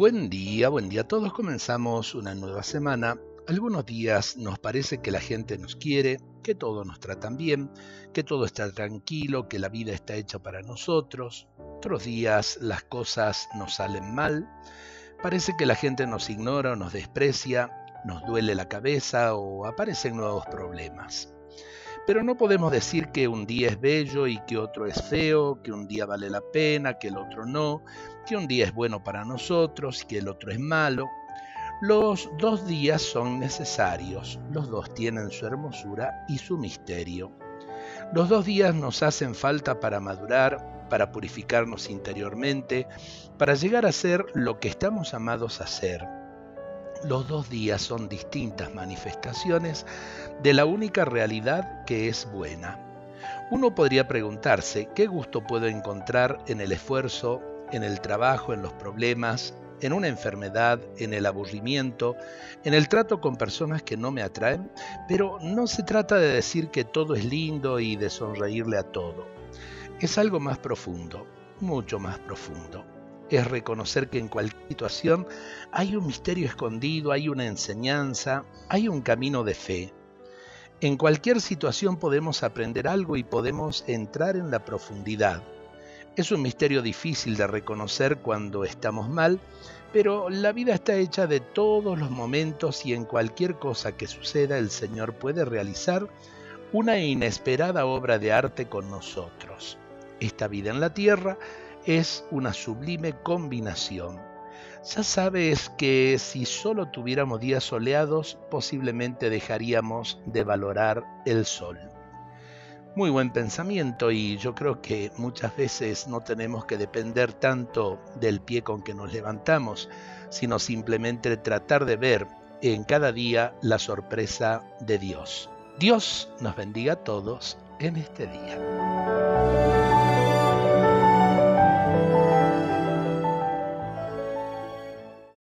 Buen día, buen día a todos. Comenzamos una nueva semana. Algunos días nos parece que la gente nos quiere, que todos nos tratan bien, que todo está tranquilo, que la vida está hecha para nosotros. Otros días las cosas nos salen mal. Parece que la gente nos ignora o nos desprecia, nos duele la cabeza o aparecen nuevos problemas. Pero no podemos decir que un día es bello y que otro es feo, que un día vale la pena, que el otro no, que un día es bueno para nosotros que el otro es malo. Los dos días son necesarios, los dos tienen su hermosura y su misterio. Los dos días nos hacen falta para madurar, para purificarnos interiormente, para llegar a ser lo que estamos amados a ser los dos días son distintas manifestaciones de la única realidad que es buena. Uno podría preguntarse qué gusto puedo encontrar en el esfuerzo, en el trabajo, en los problemas, en una enfermedad, en el aburrimiento, en el trato con personas que no me atraen, pero no se trata de decir que todo es lindo y de sonreírle a todo. Es algo más profundo, mucho más profundo es reconocer que en cualquier situación hay un misterio escondido, hay una enseñanza, hay un camino de fe. En cualquier situación podemos aprender algo y podemos entrar en la profundidad. Es un misterio difícil de reconocer cuando estamos mal, pero la vida está hecha de todos los momentos y en cualquier cosa que suceda el Señor puede realizar una inesperada obra de arte con nosotros. Esta vida en la tierra es una sublime combinación. Ya sabes que si solo tuviéramos días soleados, posiblemente dejaríamos de valorar el sol. Muy buen pensamiento y yo creo que muchas veces no tenemos que depender tanto del pie con que nos levantamos, sino simplemente tratar de ver en cada día la sorpresa de Dios. Dios nos bendiga a todos en este día.